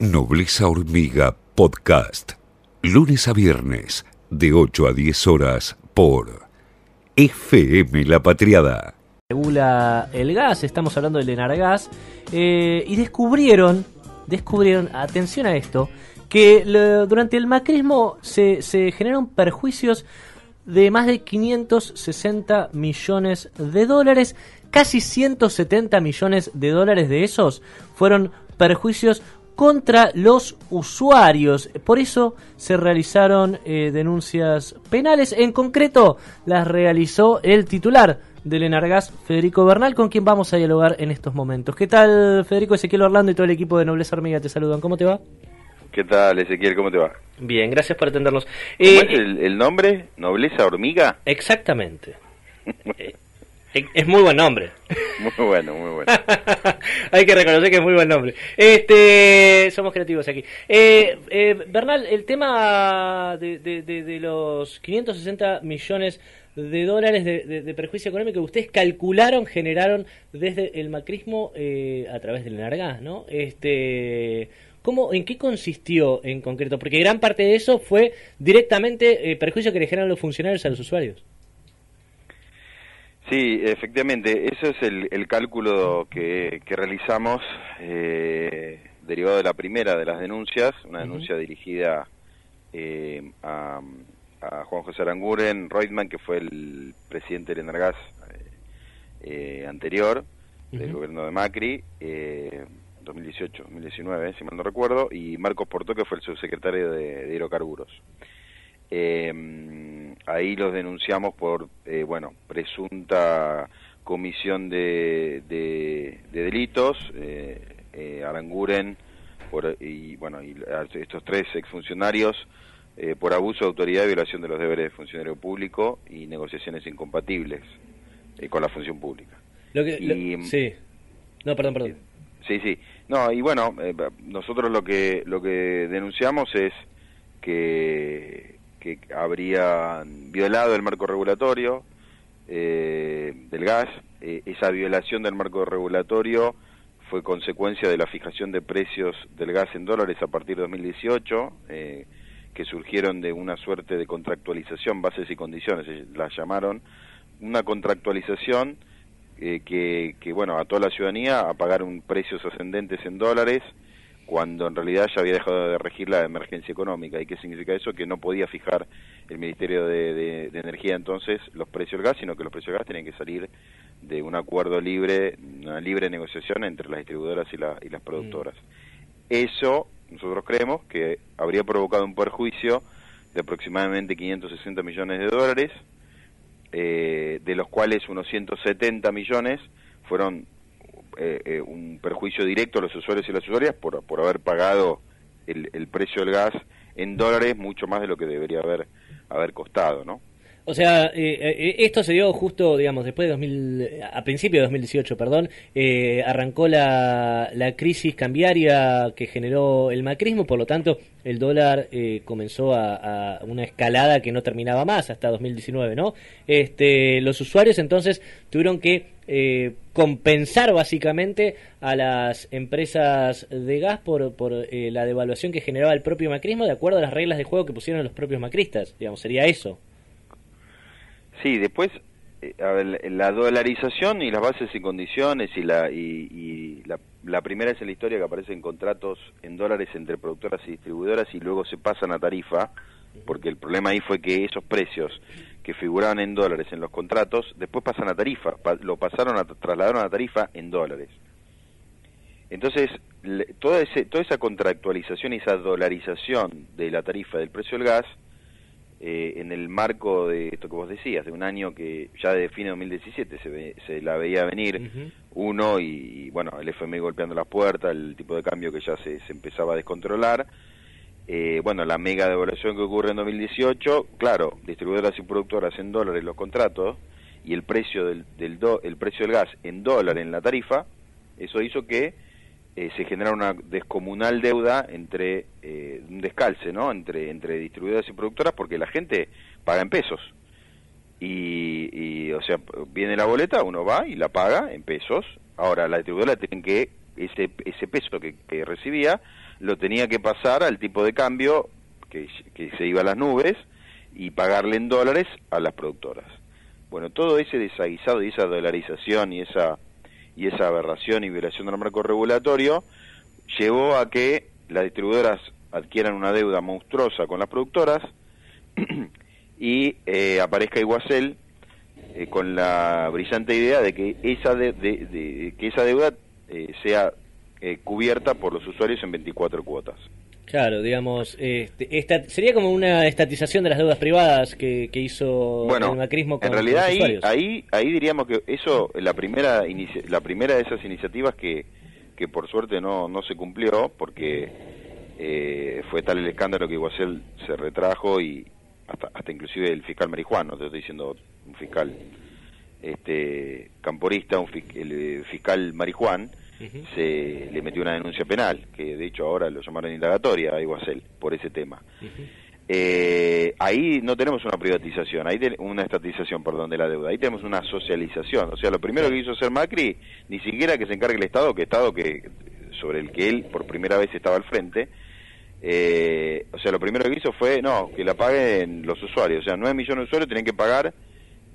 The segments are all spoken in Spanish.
Nobleza Hormiga Podcast. Lunes a viernes, de 8 a 10 horas, por FM La Patriada. Regula el gas, estamos hablando del Enargas, eh, y descubrieron, descubrieron, atención a esto, que durante el macrismo se, se generaron perjuicios de más de 560 millones de dólares, casi 170 millones de dólares de esos fueron perjuicios contra los usuarios. Por eso se realizaron eh, denuncias penales. En concreto, las realizó el titular del Enargas, Federico Bernal, con quien vamos a dialogar en estos momentos. ¿Qué tal, Federico Ezequiel Orlando y todo el equipo de Nobleza Hormiga? Te saludan. ¿Cómo te va? ¿Qué tal, Ezequiel? ¿Cómo te va? Bien, gracias por atendernos. ¿Cómo Eh, es el, el nombre? ¿Nobleza Hormiga? Exactamente. Es muy buen nombre. Muy bueno, muy bueno. Hay que reconocer que es muy buen nombre. Este, somos creativos aquí. Eh, eh, Bernal, el tema de, de- de- de los 560 millones de dólares de, perjuicio económico que ustedes calcularon, generaron desde el macrismo eh, a través del Enargas, ¿no? Este, ¿cómo, ¿En qué consistió en concreto? Porque gran parte de eso fue directamente eh, perjuicio que le generan los funcionarios a los usuarios. Sí, efectivamente, eso es el, el cálculo que, que realizamos eh, derivado de la primera de las denuncias, una denuncia dirigida eh, a, a Juan José Aranguren Reutemann, que fue el presidente del Energas eh, eh, anterior, del gobierno de Macri, eh, 2018, 2019, si mal no recuerdo, y Marcos Porto, que fue el subsecretario de, de hidrocarburos. Eh, ahí los denunciamos por, eh, bueno, presunta comisión de, de, de delitos, eh, eh, Aranguren por, y, bueno, y estos tres exfuncionarios eh, por abuso de autoridad y violación de los deberes de funcionario público y negociaciones incompatibles eh, con la función pública. Lo que, lo- sí. No, perdón, perdón. Sí, sí. No, y bueno, nosotros lo que lo que denunciamos es que, que habrían violado el marco regulatorio eh, del gas. Eh, esa violación del marco regulatorio fue consecuencia de la fijación de precios del gas en dólares a partir de 2018, eh, que surgieron de una suerte de contractualización, bases y condiciones, eh, la llamaron, una contractualización eh, que, que, bueno, a toda la ciudadanía a pagar un precios ascendentes en dólares cuando en realidad ya había dejado de regir la emergencia económica. ¿Y qué significa eso? Que no podía fijar el Ministerio de, de- de Energía entonces los precios del gas, sino que los precios del gas tenían que salir de un acuerdo libre, una libre negociación entre las distribuidoras y, la- y las productoras. Eso, nosotros creemos que habría provocado un perjuicio de aproximadamente 560 millones de dólares, eh, de los cuales unos 170 millones fueron eh, eh, un perjuicio directo a los usuarios y las usuarias por, por haber pagado el, el precio del gas en dólares mucho más de lo que debería haber, haber costado, ¿no? O sea, eh, eh, esto se dio justo, digamos, después de 2000, a principio de 2018, perdón, eh, arrancó la, la crisis cambiaria que generó el macrismo, por lo tanto, el dólar eh, comenzó a, a una escalada que no terminaba más hasta 2019, ¿no? Este, los usuarios entonces tuvieron que eh, compensar básicamente a las empresas de gas por, por eh, la devaluación que generaba el propio macrismo de acuerdo a las reglas de juego que pusieron los propios macristas, digamos, sería eso. Sí, después, eh, a ver, la dolarización y las bases y condiciones y la y, y la, la primera es en la historia que aparecen contratos en dólares entre productoras y distribuidoras y luego se pasan a tarifa, porque el problema ahí fue que esos precios que figuraban en dólares en los contratos, después pasan a tarifa, pa- lo pasaron a trasladaron a tarifa en dólares. Entonces, le- toda, ese, toda esa contractualización y esa dolarización de la tarifa del precio del gas eh, en el marco de esto que vos decías, de un año que ya de fin de 2017 se, ve- se la veía venir uno y, y, bueno, el FMI golpeando las puertas, el tipo de cambio que ya se, se empezaba a descontrolar. Eh, bueno, la mega devaluación que ocurre en 2018, claro, distribuidoras y productoras en dólares los contratos y el precio del, del do- el precio del gas en dólar en la tarifa, eso hizo que eh, se generara una descomunal deuda entre eh, un descalce, ¿no? Entre entre distribuidoras y productoras porque la gente paga en pesos. Y, y, o sea, viene la boleta, uno va y la paga en pesos. Ahora, la distribuidora tiene que ese ese peso que, que recibía lo tenía que pasar al tipo de cambio que, que se iba a las nubes y pagarle en dólares a las productoras. Bueno, todo ese desaguisado y esa dolarización y esa y esa aberración y violación del marco regulatorio llevó a que las distribuidoras adquieran una deuda monstruosa con las productoras y eh, aparezca Iguacel eh, con la brillante idea de que esa, de, que esa deuda eh, sea cubierta por los usuarios en 24 cuotas. Claro, digamos, este, esta, sería como una estatización de las deudas privadas que, hizo el macrismo con en realidad ahí, ahí, ahí diríamos que eso, la primera, la primera de esas iniciativas que, que por suerte no, no se cumplió, porque eh, fue tal el escándalo que Iguacel se retrajo y hasta, hasta inclusive el fiscal marijuano, te estoy diciendo un fiscal este camporista, un, el eh, fiscal marijuán, se le metió una denuncia penal, que de hecho ahora lo llamaron indagatoria a Iguacel por ese tema. eh, ahí no tenemos una privatización, ahí una estatización, perdón, de la deuda, ahí tenemos una socialización. O sea, lo primero que hizo hacer Macri, ni siquiera que se encargue el Estado, que Estado que sobre el que él por primera vez estaba al frente, eh, o sea, lo primero que hizo fue, no, que la paguen los usuarios, o sea, 9 millones de usuarios tienen que pagar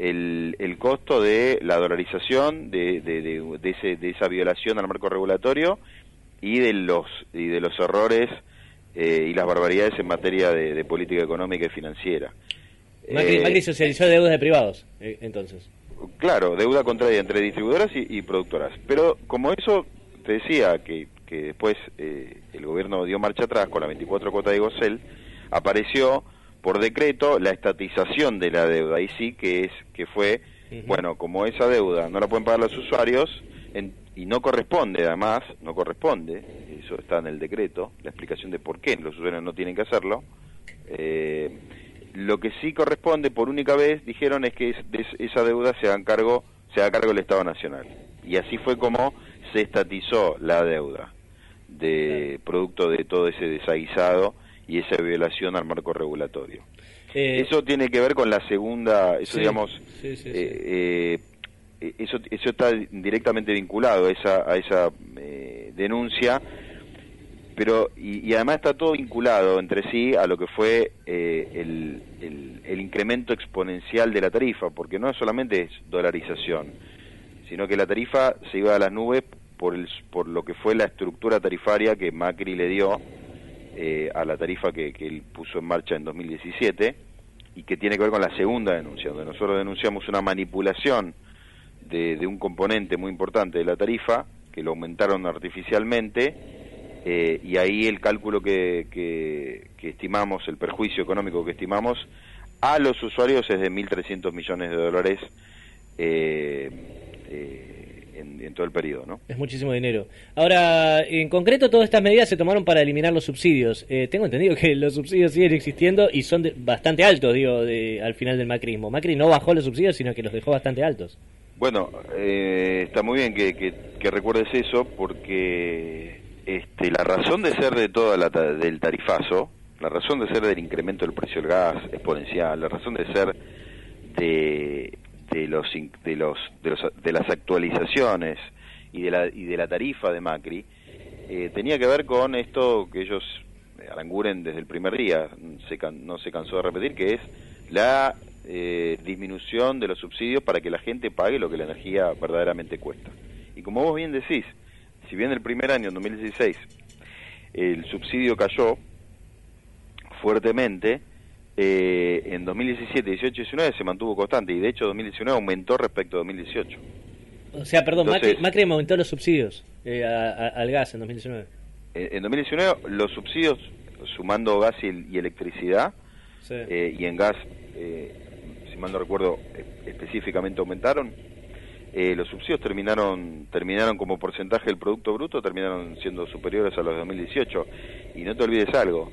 el, el costo de la dolarización, de, de, de, ese, de esa violación al marco regulatorio y de los, y de los errores eh, y las barbaridades en materia de, política económica y financiera. Macri, eh, socializó deudas de privados, eh, entonces. Claro, deuda contraria entre distribuidoras y, productoras. Pero como eso, te decía que, que después el gobierno dio marcha atrás con la 24 cuota de Gosel, apareció por decreto la estatización de la deuda. Y sí que es que fue bueno como esa deuda no la pueden pagar los usuarios y no corresponde además no corresponde eso está en el decreto la explicación de por qué los usuarios no tienen que hacerlo eh, lo que sí corresponde por única vez dijeron es que esa deuda se haga cargo se haga cargo del Estado Nacional. Y así fue como se estatizó la deuda de producto de todo ese desaguisado y esa violación al marco regulatorio. Eh, eso tiene que ver con la segunda, eso digamos, eh, eh, eso, eso está directamente vinculado a esa, a esa denuncia, pero y, además está todo vinculado entre sí a lo que fue el, el, incremento exponencial de la tarifa, porque no solamente es dolarización, sino que la tarifa se iba a las nubes por, el, por lo que fue la estructura tarifaria que Macri le dio eh, a la tarifa que, él puso en marcha en 2017 y que tiene que ver con la segunda denuncia, donde nosotros denunciamos una manipulación de, un componente muy importante de la tarifa, que lo aumentaron artificialmente, eh, y ahí el cálculo que, estimamos, el perjuicio económico que estimamos a los usuarios es de 1.300 millones de dólares. Eh, en, todo el periodo. ¿no? Es muchísimo dinero. Ahora, en concreto, todas estas medidas se tomaron para eliminar los subsidios. Eh, tengo entendido que los subsidios siguen existiendo y son bastante altos, digo, de, al final del macrismo. Macri no bajó los subsidios, sino que los dejó bastante altos. Bueno, eh, está muy bien que, que, recuerdes eso porque este, la razón de ser de toda la del tarifazo, la razón de ser del incremento del precio del gas exponencial, la razón de ser de de los de los de, los, de las actualizaciones y de la y de la tarifa de Macri eh, tenía que ver con esto que ellos aranguren desde el primer día. Se no se cansó de repetir que es la eh, disminución de los subsidios para que la gente pague lo que la energía verdaderamente cuesta. Y como vos bien decís si bien el primer año en 2016 el subsidio cayó fuertemente eh, en 2017, 18 y 19 se mantuvo constante y de hecho 2019 aumentó respecto a 2018. O sea, perdón, Macri, aumentó los subsidios eh, al gas en 2019. Eh, en 2019 los subsidios, sumando gas y, electricidad, eh, y en gas, si mal no recuerdo, específicamente aumentaron. los subsidios terminaron terminaron como porcentaje del Producto Bruto, terminaron siendo superiores a los de 2018. Y no te olvides algo,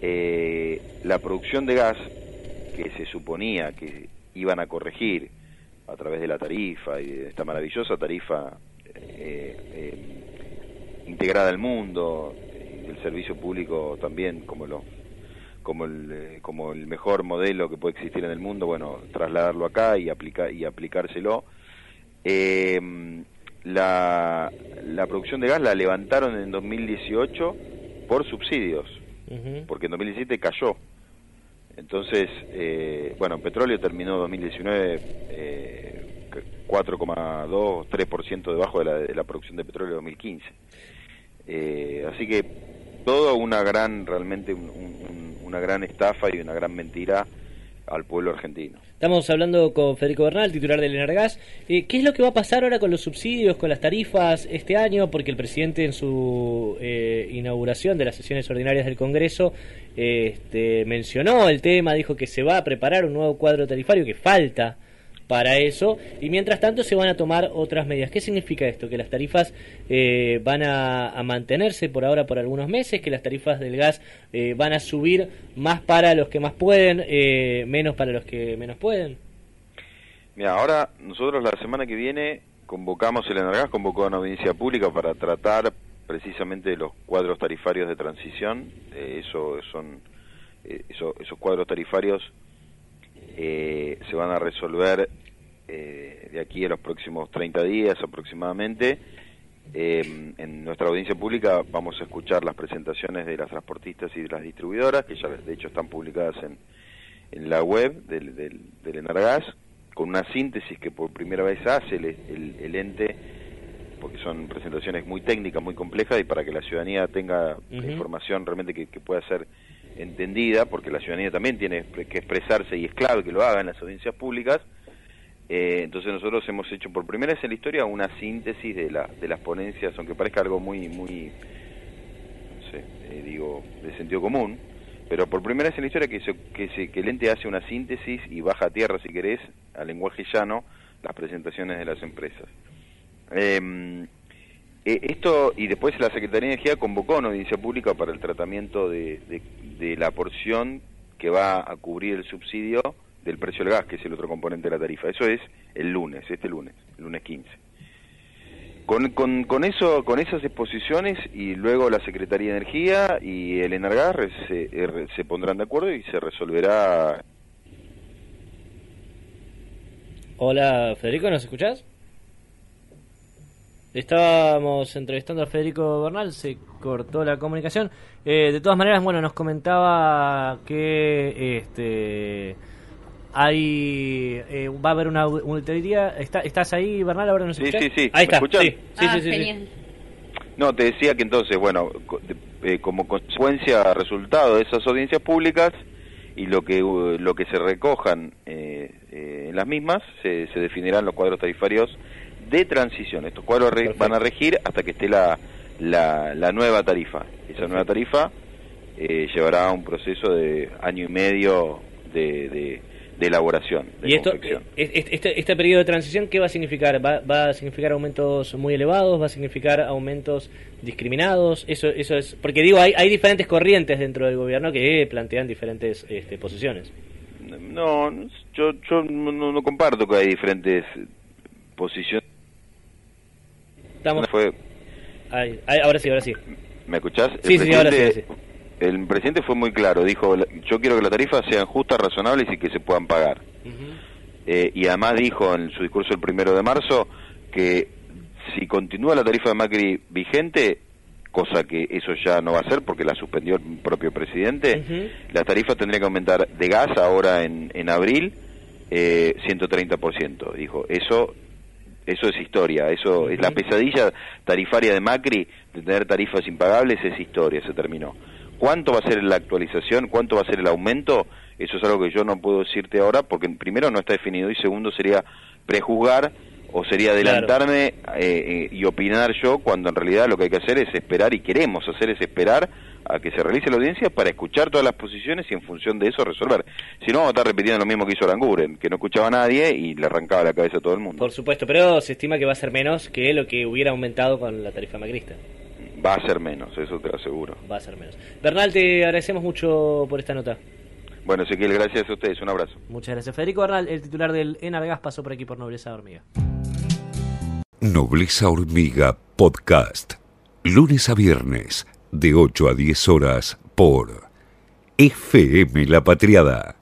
eh, la producción de gas que se suponía que iban a corregir a través de la tarifa y de esta maravillosa tarifa eh, eh, integrada al mundo y del servicio público también como lo como el, como el mejor modelo que puede existir en el mundo bueno trasladarlo acá y aplicar y aplicárselo. La, la producción de gas la levantaron en 2018 por subsidios, porque en 2017 cayó. Entonces, eh, bueno, petróleo terminó 2019 eh, 4,2, 3% debajo de la, de la producción de petróleo de 2015. Eh, así que todo una gran, realmente una gran estafa y una gran mentira al pueblo argentino. Estamos hablando con Federico Bernal, titular del Enargas. Eh, ¿Qué es lo que va a pasar ahora con los subsidios, con las tarifas este año? Porque el presidente en su eh, inauguración de las sesiones ordinarias del Congreso este, mencionó el tema, dijo que se va a preparar un nuevo cuadro tarifario, que falta para eso y mientras tanto se van a tomar otras medidas. ¿Qué significa esto? Que las tarifas eh, van a, mantenerse por ahora por algunos meses, que las tarifas del gas eh, van a subir más para los que más pueden, eh, menos para los que menos pueden. Mira, ahora nosotros la semana que viene convocamos, el Energas convocó a una audiencia pública para tratar precisamente los cuadros tarifarios de transición. eso son esos cuadros tarifarios eh, se van a resolver eh, de aquí a los próximos 30 días aproximadamente. Eh, en nuestra audiencia pública vamos a escuchar las presentaciones de las transportistas y de las distribuidoras, que ya de hecho están publicadas en, en la web del, del, Enargas, con una síntesis que por primera vez hace el, ente, porque son presentaciones muy técnicas, muy complejas, y para que la ciudadanía tenga información realmente que, que pueda ser entendida, porque la ciudadanía también tiene que expresarse y es clave que lo haga en las audiencias públicas. Eh, entonces nosotros hemos hecho por primera vez en la historia una síntesis de, la, de las ponencias, aunque parezca algo muy, muy, no sé, eh, digo, de sentido común, pero por primera vez en la historia que, que, se, que el ente hace una síntesis y baja a tierra, si querés, al lenguaje llano, las presentaciones de las empresas. Eh, eh, esto, y después la Secretaría de Energía convocó una audiencia pública para el tratamiento de, la porción que va a cubrir el subsidio del precio del gas, que es el otro componente de la tarifa. Eso es el lunes, este lunes, el lunes 15. Con, con, eso, con esas exposiciones y luego la Secretaría de Energía y el Enargas se, er, se pondrán de acuerdo y se resolverá. Hola Federico, ¿nos escuchás? Estábamos entrevistando a Federico Bernal, se cortó la comunicación. Eh, de todas maneras, bueno, nos comentaba que este hay eh, va a haber una auditoría. ¿Está, ¿Estás ahí, Bernal? Ahora no sí, sí, sí. Ahí está. Sí, sí, ah, sí, No, te decía que entonces, bueno, eh, como consecuencia, resultado de esas audiencias públicas y lo que lo que se recojan en las mismas, se, se definirán los cuadros tarifarios de transición. Estos cuadros van a regir hasta que esté la, la, nueva tarifa. Esa nueva tarifa eh, llevará un proceso de año y medio de, de, elaboración. ¿Y esto, eh, este, este, periodo de transición qué va a significar? ¿Va, ¿Va, a significar aumentos muy elevados? ¿Va a significar aumentos discriminados? Eso, eso es porque digo, hay, hay diferentes corrientes dentro del gobierno que plantean diferentes este, posiciones. No, yo, yo no, no comparto que hay diferentes posiciones Estamos... Fue... ahora sí, ahora sí. ¿Me escuchás? Sí, sí, ahora sí, El presidente fue muy claro, dijo, yo quiero que las tarifas sean justas, razonables y que se puedan pagar. Eh, y además dijo en su discurso el primero de marzo que si continúa la tarifa de Macri vigente, cosa que eso ya no va a ser porque la suspendió el propio presidente, las tarifas tendrían que aumentar de gas ahora en, en abril eh, 130%. Dijo, eso eso es historia, eso es la pesadilla tarifaria de Macri de tener tarifas impagables es historia, se terminó. ¿Cuánto va a ser la actualización? ¿Cuánto va a ser el aumento? Eso es algo que yo no puedo decirte ahora porque primero no está definido y segundo sería prejuzgar o sería adelantarme eh, eh, y opinar yo cuando en realidad lo que hay que hacer es esperar y queremos hacer es esperar a que se realice la audiencia para escuchar todas las posiciones y en función de eso resolver. Si no, vamos a estar repitiendo lo mismo que hizo Aranguren, que no escuchaba a nadie y le arrancaba la cabeza a todo el mundo. Por supuesto, pero se estima que va a ser menos que lo que hubiera aumentado con la tarifa macrista. Va a ser menos, eso te lo aseguro. Va a ser menos. Bernal, te agradecemos mucho por esta nota. Bueno, Ezequiel, gracias a ustedes. Un abrazo. Muchas gracias. Federico Bernal, el titular del Enargas, pasó por aquí por Nobleza Hormiga. Nobleza Hormiga Podcast. Lunes a viernes, de 8 a 10 horas por FM La Patriada